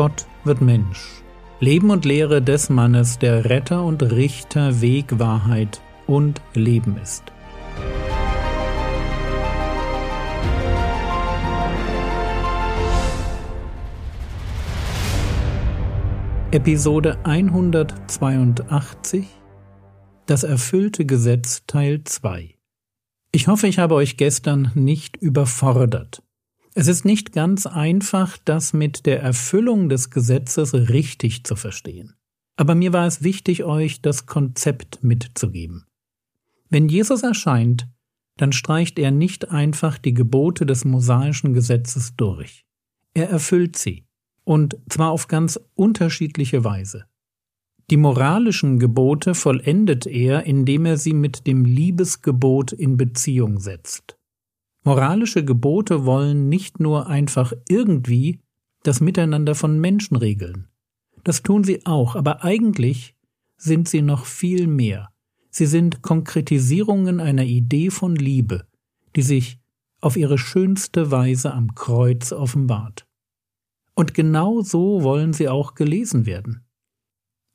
Gott wird Mensch. Leben und Lehre des Mannes, der Retter und Richter, Weg, Wahrheit und Leben ist. Episode 182 Das erfüllte Gesetz Teil 2 Ich hoffe, ich habe euch gestern nicht überfordert. Es ist nicht ganz einfach, das mit der Erfüllung des Gesetzes richtig zu verstehen. Aber mir war es wichtig, euch das Konzept mitzugeben. Wenn Jesus erscheint, dann streicht er nicht einfach die Gebote des mosaischen Gesetzes durch. Er erfüllt sie, und zwar auf ganz unterschiedliche Weise. Die moralischen Gebote vollendet er, indem er sie mit dem Liebesgebot in Beziehung setzt. Moralische Gebote wollen nicht nur einfach irgendwie das Miteinander von Menschen regeln. Das tun sie auch, aber eigentlich sind sie noch viel mehr. Sie sind Konkretisierungen einer Idee von Liebe, die sich auf ihre schönste Weise am Kreuz offenbart. Und genau so wollen sie auch gelesen werden.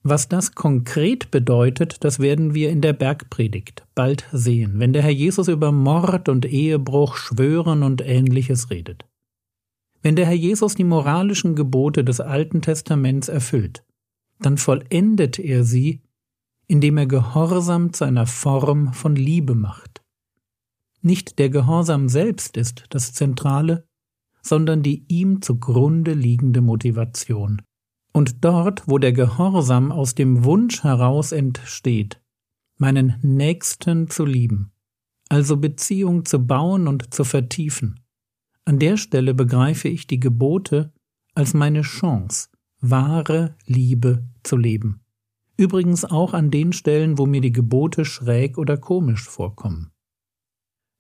Was das konkret bedeutet, das werden wir in der Bergpredigt bald sehen, wenn der Herr Jesus über Mord und Ehebruch, Schwören und ähnliches redet. Wenn der Herr Jesus die moralischen Gebote des Alten Testaments erfüllt, dann vollendet er sie, indem er Gehorsam zu einer Form von Liebe macht. Nicht der Gehorsam selbst ist das Zentrale, sondern die ihm zugrunde liegende Motivation. Und dort, wo der Gehorsam aus dem Wunsch heraus entsteht, meinen Nächsten zu lieben, also Beziehung zu bauen und zu vertiefen, an der Stelle begreife ich die Gebote als meine Chance, wahre Liebe zu leben. Übrigens auch an den Stellen, wo mir die Gebote schräg oder komisch vorkommen.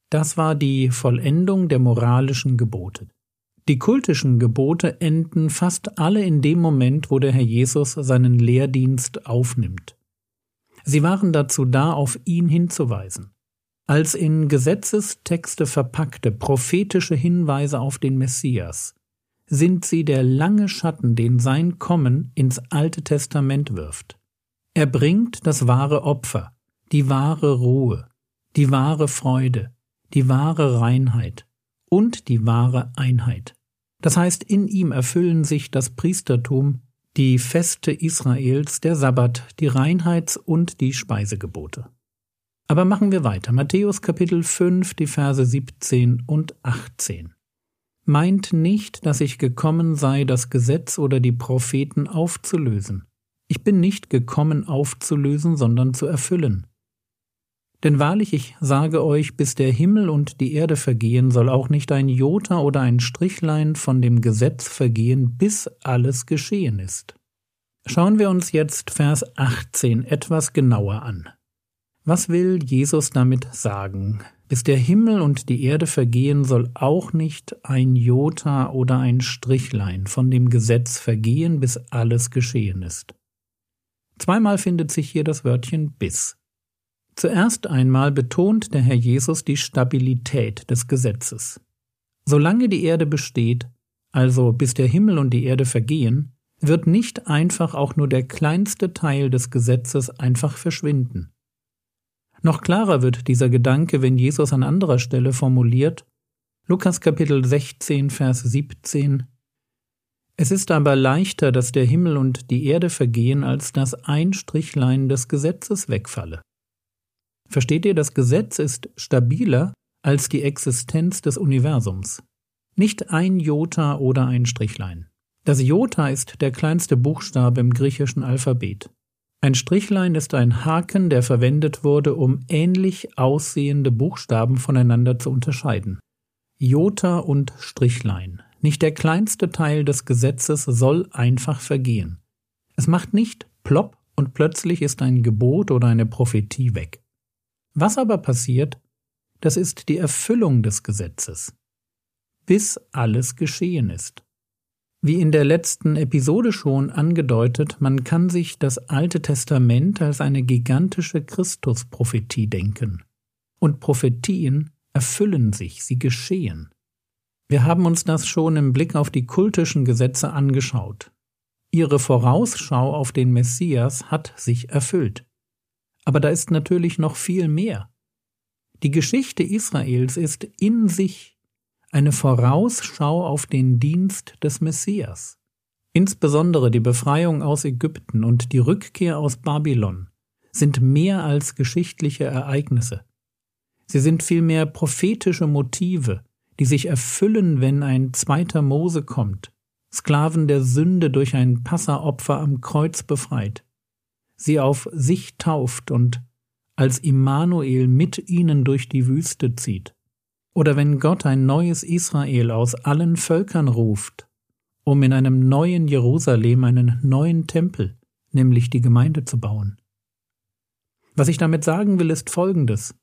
Das war die Vollendung der moralischen Gebote. Die kultischen Gebote enden fast alle in dem Moment, wo der Herr Jesus seinen Lehrdienst aufnimmt. Sie waren dazu da, auf ihn hinzuweisen. Als in Gesetzestexte verpackte prophetische Hinweise auf den Messias sind sie der lange Schatten, den sein Kommen ins Alte Testament wirft. Er bringt das wahre Opfer, die wahre Ruhe, die wahre Freude, die wahre Reinheit und die wahre Einheit. Das heißt, in ihm erfüllen sich das Priestertum, die Feste Israels, der Sabbat, die Reinheits- und die Speisegebote. Aber machen wir weiter. Matthäus Kapitel 5, die Verse 17 und 18. Meint nicht, dass ich gekommen sei, das Gesetz oder die Propheten aufzulösen. Ich bin nicht gekommen aufzulösen, sondern zu erfüllen. Denn wahrlich, ich sage euch, bis der Himmel und die Erde vergehen, soll auch nicht ein Jota oder ein Strichlein von dem Gesetz vergehen, bis alles geschehen ist. Schauen wir uns jetzt Vers 18 etwas genauer an. Was will Jesus damit sagen? Bis der Himmel und die Erde vergehen, soll auch nicht ein Jota oder ein Strichlein von dem Gesetz vergehen, bis alles geschehen ist. Zweimal findet sich hier das Wörtchen bis. Zuerst einmal betont der Herr Jesus die Stabilität des Gesetzes. Solange die Erde besteht, also bis der Himmel und die Erde vergehen, wird nicht einfach auch nur der kleinste Teil des Gesetzes einfach verschwinden. Noch klarer wird dieser Gedanke, wenn Jesus an anderer Stelle formuliert, Lukas Kapitel 16, Vers 17, Es ist aber leichter, dass der Himmel und die Erde vergehen, als dass ein Strichlein des Gesetzes wegfalle. Versteht ihr, das Gesetz ist stabiler als die Existenz des Universums. Nicht ein Jota oder ein Strichlein. Das Jota ist der kleinste Buchstabe im griechischen Alphabet. Ein Strichlein ist ein Haken, der verwendet wurde, um ähnlich aussehende Buchstaben voneinander zu unterscheiden. Jota und Strichlein. Nicht der kleinste Teil des Gesetzes soll einfach vergehen. Es macht nicht plopp und plötzlich ist ein Gebot oder eine Prophetie weg. Was aber passiert, das ist die Erfüllung des Gesetzes, bis alles geschehen ist. Wie in der letzten Episode schon angedeutet, man kann sich das Alte Testament als eine gigantische Christusprophetie denken. Und Prophetien erfüllen sich, sie geschehen. Wir haben uns das schon im Blick auf die kultischen Gesetze angeschaut. Ihre Vorausschau auf den Messias hat sich erfüllt. Aber da ist natürlich noch viel mehr. Die Geschichte Israels ist in sich eine Vorausschau auf den Dienst des Messias. Insbesondere die Befreiung aus Ägypten und die Rückkehr aus Babylon sind mehr als geschichtliche Ereignisse. Sie sind vielmehr prophetische Motive, die sich erfüllen, wenn ein zweiter Mose kommt, Sklaven der Sünde durch ein Passeropfer am Kreuz befreit, sie auf sich tauft und als Immanuel mit ihnen durch die Wüste zieht. Oder wenn Gott ein neues Israel aus allen Völkern ruft um in einem neuen Jerusalem einen neuen Tempel, nämlich die Gemeinde zu bauen. Was ich damit sagen will, ist Folgendes.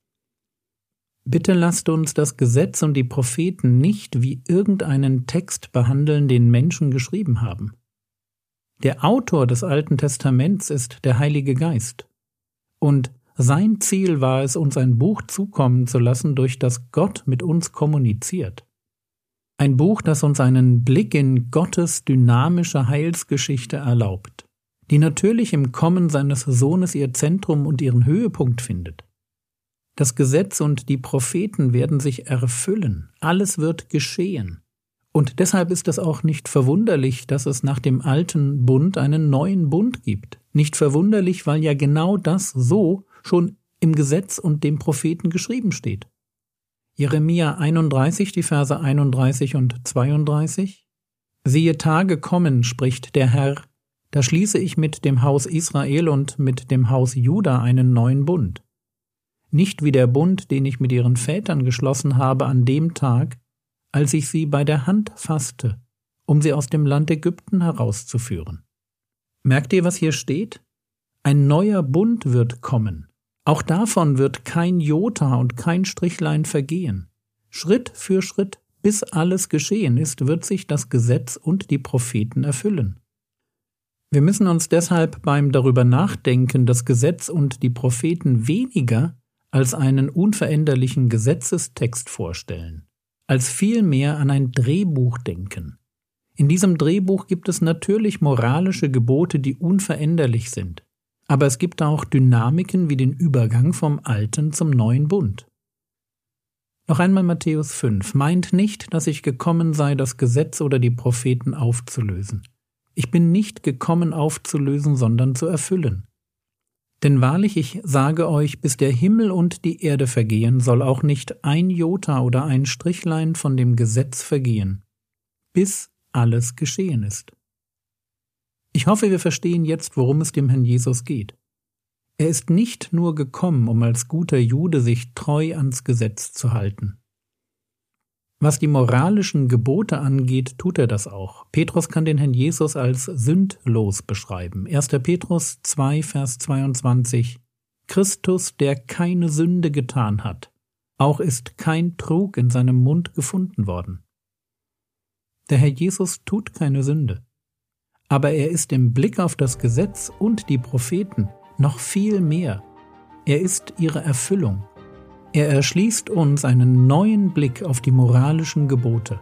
Bitte lasst uns das Gesetz und die Propheten nicht wie irgendeinen Text behandeln, den Menschen geschrieben haben. Der Autor des Alten Testaments ist der Heilige Geist. Und sein Ziel war es, uns ein Buch zukommen zu lassen, durch das Gott mit uns kommuniziert. Ein Buch, das uns einen Blick in Gottes dynamische Heilsgeschichte erlaubt, die natürlich im Kommen seines Sohnes ihr Zentrum und ihren Höhepunkt findet. Das Gesetz und die Propheten werden sich erfüllen, alles wird geschehen. Und deshalb ist es auch nicht verwunderlich, dass es nach dem alten Bund einen neuen Bund gibt. Nicht verwunderlich, weil ja genau das so schon im Gesetz und dem Propheten geschrieben steht. Jeremia 31, die Verse 31 und 32. Siehe Tage kommen, spricht der Herr, da schließe ich mit dem Haus Israel und mit dem Haus Juda einen neuen Bund. Nicht wie der Bund, den ich mit ihren Vätern geschlossen habe an dem Tag, als ich sie bei der Hand fasste, um sie aus dem Land Ägypten herauszuführen. Merkt ihr, was hier steht? Ein neuer Bund wird kommen, auch davon wird kein Jota und kein Strichlein vergehen. Schritt für Schritt, bis alles geschehen ist, wird sich das Gesetz und die Propheten erfüllen. Wir müssen uns deshalb beim darüber nachdenken, das Gesetz und die Propheten weniger als einen unveränderlichen Gesetzestext vorstellen, als vielmehr an ein Drehbuch denken. In diesem Drehbuch gibt es natürlich moralische Gebote, die unveränderlich sind. Aber es gibt auch Dynamiken wie den Übergang vom alten zum neuen Bund. Noch einmal Matthäus 5. Meint nicht, dass ich gekommen sei, das Gesetz oder die Propheten aufzulösen. Ich bin nicht gekommen aufzulösen, sondern zu erfüllen. Denn wahrlich, ich sage euch, bis der Himmel und die Erde vergehen, soll auch nicht ein Jota oder ein Strichlein von dem Gesetz vergehen, bis alles geschehen ist. Ich hoffe, wir verstehen jetzt, worum es dem Herrn Jesus geht. Er ist nicht nur gekommen, um als guter Jude sich treu ans Gesetz zu halten. Was die moralischen Gebote angeht, tut er das auch. Petrus kann den Herrn Jesus als sündlos beschreiben. 1. Petrus 2, Vers 22 Christus, der keine Sünde getan hat, auch ist kein Trug in seinem Mund gefunden worden. Der Herr Jesus tut keine Sünde aber er ist im Blick auf das Gesetz und die Propheten noch viel mehr. Er ist ihre Erfüllung. Er erschließt uns einen neuen Blick auf die moralischen Gebote.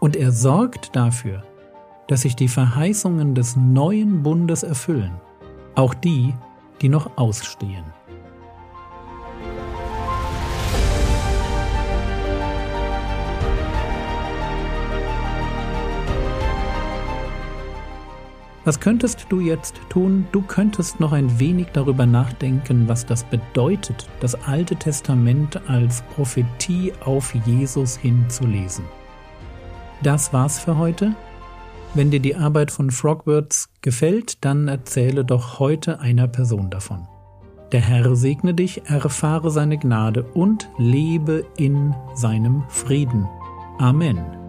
Und er sorgt dafür, dass sich die Verheißungen des neuen Bundes erfüllen, auch die, die noch ausstehen. Was könntest du jetzt tun? Du könntest noch ein wenig darüber nachdenken, was das bedeutet, das Alte Testament als Prophetie auf Jesus hinzulesen. Das war's für heute. Wenn dir die Arbeit von Frogwords gefällt, dann erzähle doch heute einer Person davon. Der Herr segne dich, erfahre seine Gnade und lebe in seinem Frieden. Amen.